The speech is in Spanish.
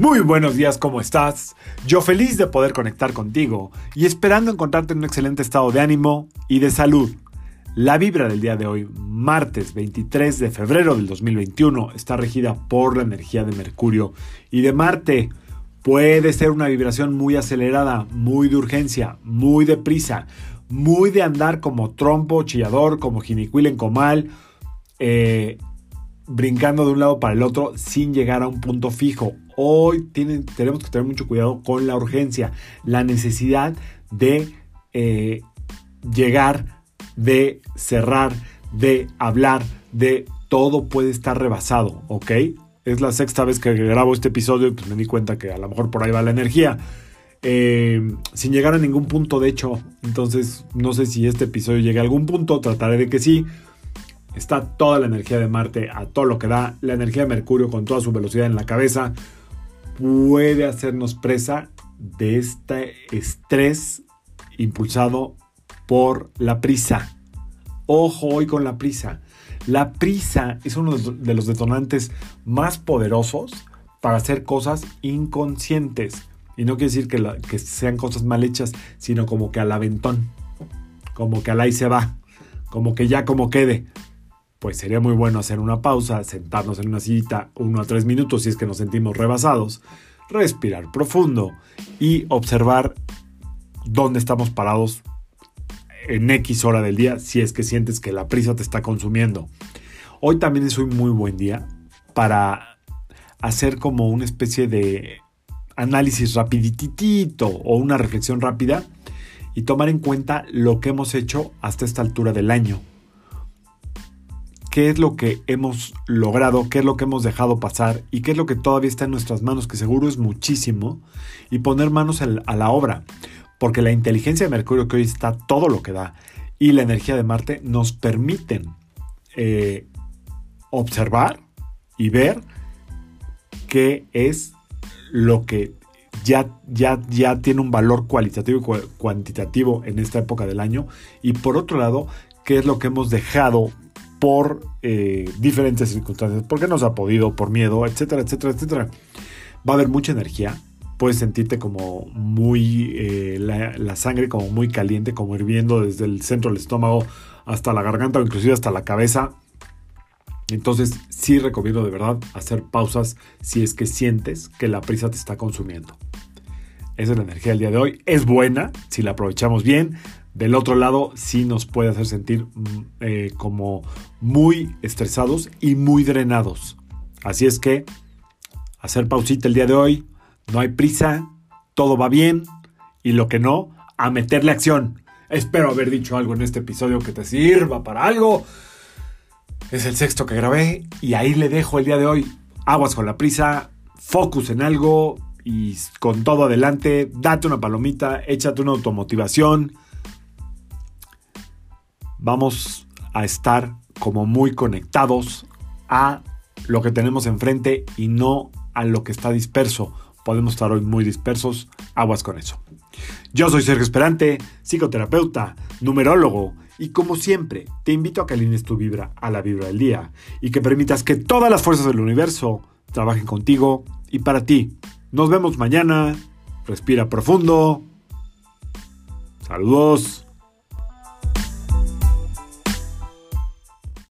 Muy buenos días, ¿cómo estás? Yo feliz de poder conectar contigo y esperando encontrarte en un excelente estado de ánimo y de salud. La vibra del día de hoy, martes 23 de febrero del 2021, está regida por la energía de Mercurio y de Marte. Puede ser una vibración muy acelerada, muy de urgencia, muy deprisa, muy de andar como trompo, chillador, como jinicuil en comal, eh, brincando de un lado para el otro sin llegar a un punto fijo. Hoy tenemos que tener mucho cuidado con la urgencia, la necesidad de eh, llegar, de cerrar, de hablar, de todo puede estar rebasado, ¿ok? Es la sexta vez que grabo este episodio y pues me di cuenta que a lo mejor por ahí va la energía. Eh, sin llegar a ningún punto, de hecho, entonces no sé si este episodio llegue a algún punto, trataré de que sí está toda la energía de Marte a todo lo que da, la energía de Mercurio con toda su velocidad en la cabeza, puede hacernos presa de este estrés impulsado por la prisa. Ojo hoy con la prisa. La prisa es uno de los detonantes más poderosos para hacer cosas inconscientes. Y no quiere decir que, sean cosas mal hechas, sino como que al aventón, como que al ahí se va, como que ya como quede pues sería muy bueno hacer una pausa, sentarnos en una sillita uno a tres minutos si es que nos sentimos rebasados, respirar profundo y observar dónde estamos parados en X hora del día si es que sientes que la prisa te está consumiendo. Hoy también es un muy buen día para hacer como una especie de análisis rapiditito o una reflexión rápida y tomar en cuenta lo que hemos hecho hasta esta altura del año qué es lo que hemos logrado, qué es lo que hemos dejado pasar y qué es lo que todavía está en nuestras manos, que seguro es muchísimo, y poner manos a la obra. Porque la inteligencia de Mercurio, que hoy está todo lo que da, y la energía de Marte nos permiten eh, observar y ver qué es lo que ya, ya, ya tiene un valor cualitativo y cuantitativo en esta época del año. Y por otro lado, qué es lo que hemos dejado por eh, diferentes circunstancias, porque no se ha podido, por miedo, etcétera, etcétera, etcétera. Va a haber mucha energía, puedes sentirte como muy, eh, la, sangre como muy caliente, como hirviendo desde el centro del estómago hasta la garganta o inclusive hasta la cabeza. Entonces sí recomiendo de verdad hacer pausas si es que sientes que la prisa te está consumiendo. Esa es la energía del día de hoy. Es buena si la aprovechamos bien. Del otro lado, sí nos puede hacer sentir mm, eh, como muy estresados y muy drenados. Así es que, hacer pausita el día de hoy, no hay prisa, todo va bien y lo que no, a meterle acción. Espero haber dicho algo en este episodio que te sirva para algo. Es el sexto que grabé y ahí le dejo el día de hoy. Aguas con la prisa, focus en algo y con todo adelante, date una palomita, échate una automotivación vamos a estar como muy conectados a lo que tenemos enfrente y no a lo que está disperso. Podemos estar hoy muy dispersos, aguas con eso. Yo soy Sergio Esperante, psicoterapeuta, numerólogo, y como siempre, te invito a que alines tu vibra a la vibra del día y que permitas que todas las fuerzas del universo trabajen contigo y para ti. Nos vemos mañana. Respira profundo. Saludos.